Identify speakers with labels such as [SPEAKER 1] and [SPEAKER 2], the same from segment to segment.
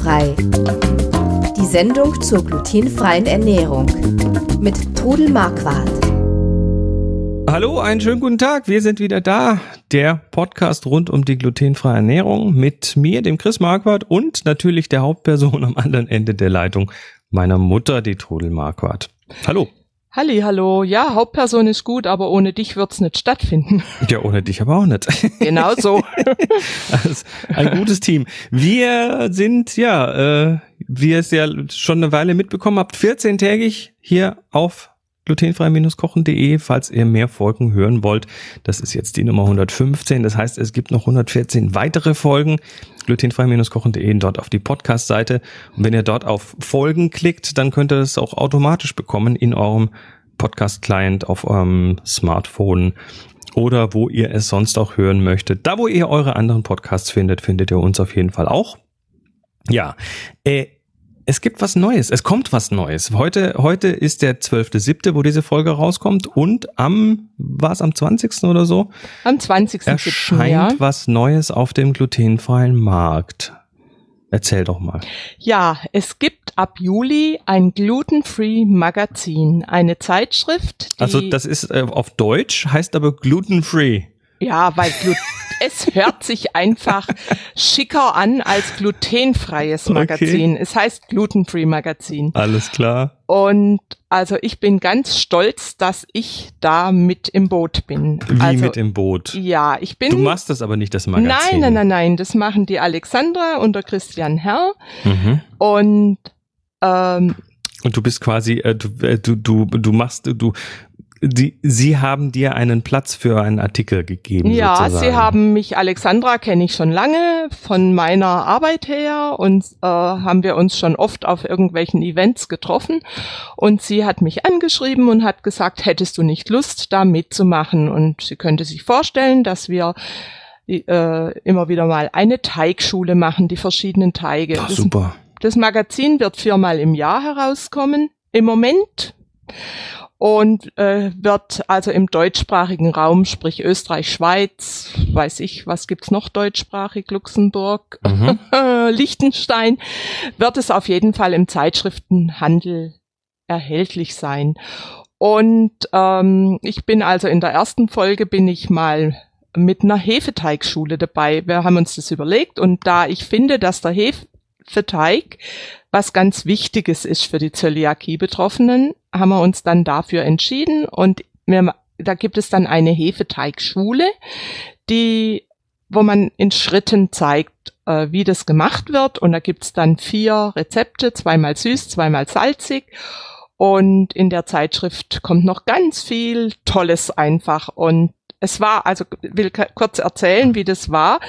[SPEAKER 1] Glutenfrei. Die Sendung zur glutenfreien Ernährung mit Trudel Marquardt.
[SPEAKER 2] Hallo, einen schönen guten Tag. Wir sind wieder da. Der Podcast rund um die glutenfreie Ernährung mit mir, dem Chris Marquardt und natürlich der Hauptperson am anderen Ende der Leitung, meiner Mutter, die Trudel Marquardt. Hallo.
[SPEAKER 3] Halli, hallo. Ja, Hauptperson ist gut, aber ohne dich wird's nicht stattfinden.
[SPEAKER 2] Ja, ohne dich aber auch nicht.
[SPEAKER 3] Genau so.
[SPEAKER 2] also, ein gutes Team. Wir sind, ja, äh, wie ihr es ja schon eine Weile mitbekommen habt, 14-tägig hier auf glutenfrei-kochen.de, falls ihr mehr Folgen hören wollt. Das ist jetzt die Nummer 115. Das heißt, es gibt noch 114 weitere Folgen. glutenfrei-kochen.de dort auf die Podcast-Seite. Und wenn ihr dort auf Folgen klickt, dann könnt ihr es auch automatisch bekommen in eurem Podcast-Client auf eurem Smartphone oder wo ihr es sonst auch hören möchtet. Da, wo ihr eure anderen Podcasts findet, findet ihr uns auf jeden Fall auch. Ja, äh, es gibt was Neues. Es kommt was Neues. Heute, heute ist der 12.7., wo diese Folge rauskommt und am, war es am 20. oder so?
[SPEAKER 3] Am 20.
[SPEAKER 2] erscheint ja. was Neues auf dem glutenfreien Markt. Erzähl doch mal.
[SPEAKER 3] Ja, es gibt ab Juli ein Gluten-Free Magazin, eine Zeitschrift.
[SPEAKER 2] also das ist äh, auf Deutsch, heißt aber Gluten-Free.
[SPEAKER 3] Ja, weil Glut es hört sich einfach schicker an als glutenfreies Magazin. Okay. Es heißt Glutenfree Magazin.
[SPEAKER 2] Alles klar.
[SPEAKER 3] Und also ich bin ganz stolz, dass ich da mit im Boot bin.
[SPEAKER 2] Wie
[SPEAKER 3] also,
[SPEAKER 2] mit im Boot?
[SPEAKER 3] Ja, ich bin.
[SPEAKER 2] Du machst das aber nicht, das Magazin.
[SPEAKER 3] Nein, nein, nein, nein. Das machen die Alexandra und der Christian Herr. Mhm. Und ähm,
[SPEAKER 2] und du bist quasi, äh, du, äh, du, du, du machst, du die, Sie haben dir einen Platz für einen Artikel gegeben.
[SPEAKER 3] Ja,
[SPEAKER 2] sozusagen.
[SPEAKER 3] Sie haben mich, Alexandra kenne ich schon lange von meiner Arbeit her und äh, haben wir uns schon oft auf irgendwelchen Events getroffen. Und sie hat mich angeschrieben und hat gesagt, hättest du nicht Lust, da mitzumachen? Und sie könnte sich vorstellen, dass wir äh, immer wieder mal eine Teigschule machen, die verschiedenen Teige.
[SPEAKER 2] Ach, super.
[SPEAKER 3] Das, das Magazin wird viermal im Jahr herauskommen. Im Moment und äh, wird also im deutschsprachigen Raum, sprich Österreich, Schweiz, weiß ich, was gibt's noch deutschsprachig, Luxemburg, mhm. Liechtenstein, wird es auf jeden Fall im Zeitschriftenhandel erhältlich sein. Und ähm, ich bin also in der ersten Folge bin ich mal mit einer Hefeteigschule dabei. Wir haben uns das überlegt und da ich finde, dass der Hefeteig was ganz Wichtiges ist für die Zöliakie-Betroffenen, haben wir uns dann dafür entschieden. Und wir, da gibt es dann eine Hefeteigschule, die, wo man in Schritten zeigt, äh, wie das gemacht wird. Und da gibt's dann vier Rezepte, zweimal süß, zweimal salzig. Und in der Zeitschrift kommt noch ganz viel Tolles einfach. Und es war, also will kurz erzählen, wie das war.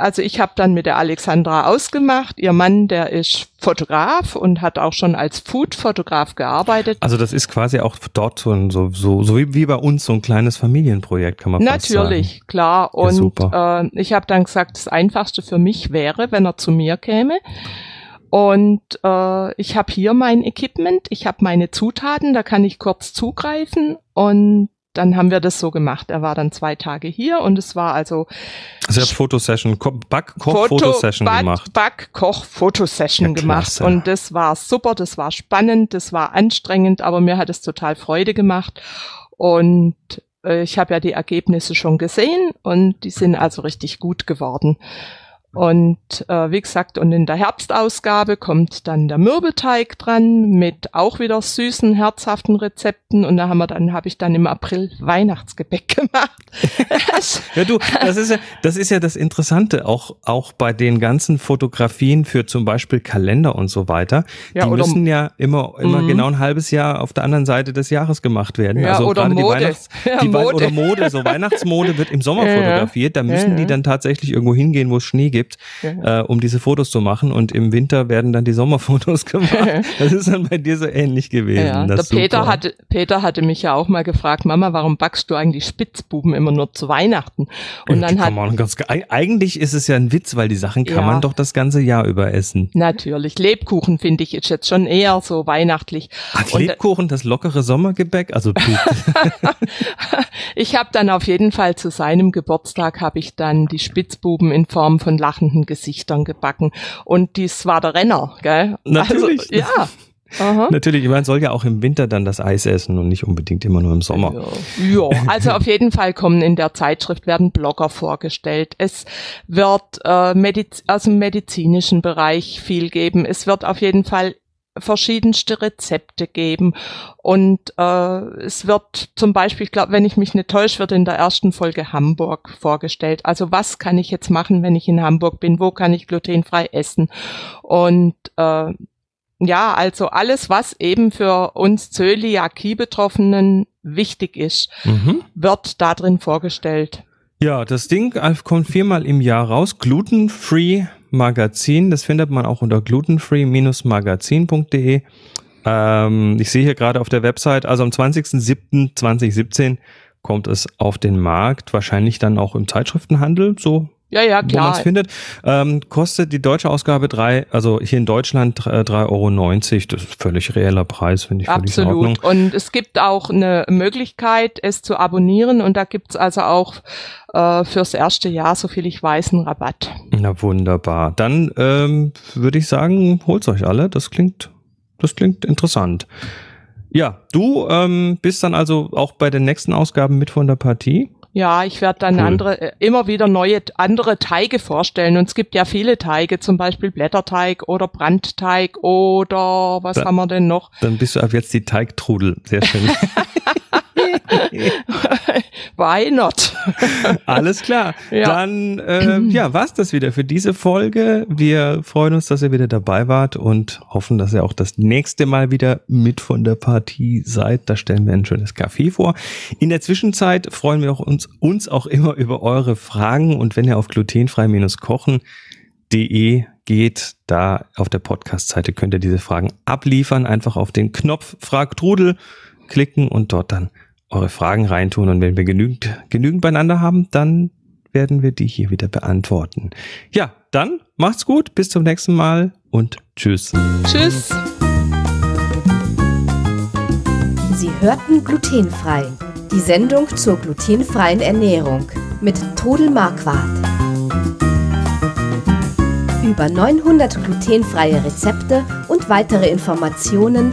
[SPEAKER 3] Also ich habe dann mit der Alexandra ausgemacht. Ihr Mann, der ist Fotograf und hat auch schon als Food-Fotograf gearbeitet.
[SPEAKER 2] Also das ist quasi auch dort so, ein, so, so, so wie, wie bei uns so ein kleines Familienprojekt, kann man
[SPEAKER 3] Natürlich,
[SPEAKER 2] sagen.
[SPEAKER 3] klar. Und ja, äh, ich habe dann gesagt, das Einfachste für mich wäre, wenn er zu mir käme. Und äh, ich habe hier mein Equipment, ich habe meine Zutaten, da kann ich kurz zugreifen und dann haben wir das so gemacht. Er war dann zwei Tage hier und es war also.
[SPEAKER 2] Also ihr habt Fotosession, Back-Koch-Fotosession
[SPEAKER 3] Foto,
[SPEAKER 2] gemacht.
[SPEAKER 3] Back-Koch-Fotosession ja, gemacht. Und das war super, das war spannend, das war anstrengend, aber mir hat es total Freude gemacht. Und äh, ich habe ja die Ergebnisse schon gesehen und die sind also richtig gut geworden. Und äh, wie gesagt, und in der Herbstausgabe kommt dann der Mürbeteig dran mit auch wieder süßen, herzhaften Rezepten. Und da haben wir dann, habe ich dann im April Weihnachtsgebäck gemacht.
[SPEAKER 2] ja, du, das ist ja, das ist ja das Interessante, auch, auch bei den ganzen Fotografien für zum Beispiel Kalender und so weiter. Ja, die müssen ja immer, immer mhm. genau ein halbes Jahr auf der anderen Seite des Jahres gemacht werden.
[SPEAKER 3] Ja,
[SPEAKER 2] also
[SPEAKER 3] oder
[SPEAKER 2] gerade
[SPEAKER 3] Mode.
[SPEAKER 2] die Weihnachts, die
[SPEAKER 3] Mode.
[SPEAKER 2] oder Mode, so Weihnachtsmode wird im Sommer fotografiert. Da müssen die dann tatsächlich irgendwo hingehen, wo es Schnee gibt gibt, ja. äh, um diese Fotos zu machen. Und im Winter werden dann die Sommerfotos gemacht. das ist dann bei dir so ähnlich gewesen. Ja,
[SPEAKER 3] der Peter hatte, Peter hatte mich ja auch mal gefragt, Mama, warum backst du eigentlich Spitzbuben immer nur zu Weihnachten? Und
[SPEAKER 2] Ja,
[SPEAKER 3] dann hat
[SPEAKER 2] ganz, eigentlich ist es ja ein Witz, weil die Sachen kann
[SPEAKER 3] Ja.
[SPEAKER 2] man doch das ganze Jahr über essen.
[SPEAKER 3] natürlich Lebkuchen finde ich ist jetzt schon eher so weihnachtlich.
[SPEAKER 2] Hat
[SPEAKER 3] Und-
[SPEAKER 2] Lebkuchen das lockere Sommergebäck? Also
[SPEAKER 3] Ich habe dann auf jeden Fall zu seinem Geburtstag habe ich dann die Spitzbuben in Form von lachenden Gesichtern gebacken und dies war der Renner, gell?
[SPEAKER 2] Natürlich.
[SPEAKER 3] Also, ja. Aha.
[SPEAKER 2] natürlich, man soll ja auch im Winter dann das Eis essen und nicht unbedingt immer nur im Sommer.
[SPEAKER 3] Ja. ja, also auf jeden Fall kommen in der Zeitschrift werden Blogger vorgestellt. Es wird äh, Mediz aus dem medizinischen Bereich viel geben. Es wird auf jeden Fall verschiedenste Rezepte geben und äh, es wird zum Beispiel, ich glaube, wenn ich mich nicht täusche, wird in der ersten Folge Hamburg vorgestellt. Also was kann ich jetzt machen, wenn ich in Hamburg bin? Wo kann ich glutenfrei essen? Und äh, ja, also alles, was eben für uns Zöliakie-Betroffenen wichtig ist,
[SPEAKER 2] Mhm.
[SPEAKER 3] wird da drin vorgestellt.
[SPEAKER 2] Ja, das Ding äh, kommt viermal im Jahr raus. Glutenfree Magazin. Das findet man auch unter glutenfree-magazin.de. Ähm, ich sehe hier gerade auf der Website, also am 20.07.2017 kommt es auf den Markt, wahrscheinlich dann auch im Zeitschriftenhandel, so
[SPEAKER 3] Ja, ja,
[SPEAKER 2] wo man
[SPEAKER 3] klar.
[SPEAKER 2] es findet. Ähm, kostet die deutsche Ausgabe drei, also hier in Deutschland äh, 3,90 Euro. Das ist völlig reeller Preis, finde ich völlig in Ordnung.
[SPEAKER 3] Absolut. Und es gibt auch eine Möglichkeit, es zu abonnieren. Und da gibt's also auch äh, fürs erste Jahr, so viel ich weiß, einen Rabatt.
[SPEAKER 2] Na wunderbar. Dann ähm, würde ich sagen, holt's euch alle. Das klingt, das klingt interessant. Ja, du ähm, bist dann also auch bei den nächsten Ausgaben mit von der Partie.
[SPEAKER 3] Ja, ich werde dann
[SPEAKER 2] Cool.
[SPEAKER 3] andere, äh, immer wieder neue, andere Teige vorstellen. Und es gibt ja viele Teige, zum Beispiel Blätterteig oder Brandteig oder was
[SPEAKER 2] Da-
[SPEAKER 3] haben wir denn noch?
[SPEAKER 2] Dann bist du ab jetzt die Teigtrudel. Sehr schön.
[SPEAKER 3] Why not?
[SPEAKER 2] Alles klar.
[SPEAKER 3] Ja.
[SPEAKER 2] Dann äh, ja, war's das wieder für diese Folge. Wir freuen uns, dass ihr wieder dabei wart und hoffen, dass ihr auch das nächste Mal wieder mit von der Partie seid. Da stellen wir ein schönes Café vor. In der Zwischenzeit freuen wir auch uns, uns auch immer über eure Fragen und wenn ihr auf glutenfrei-kochen.de geht, da auf der Podcast-Seite könnt ihr diese Fragen abliefern. Einfach auf den Knopf Frag Trudel klicken und dort dann eure Fragen reintun. Und wenn wir genügend, genügend beieinander haben, dann werden wir die hier wieder beantworten. Ja, dann macht's gut, bis zum nächsten Mal und tschüss.
[SPEAKER 3] Tschüss.
[SPEAKER 1] Sie hörten glutenfrei. Die Sendung zur glutenfreien Ernährung mit Trudel Marquardt. Über 900 glutenfreie Rezepte und weitere Informationen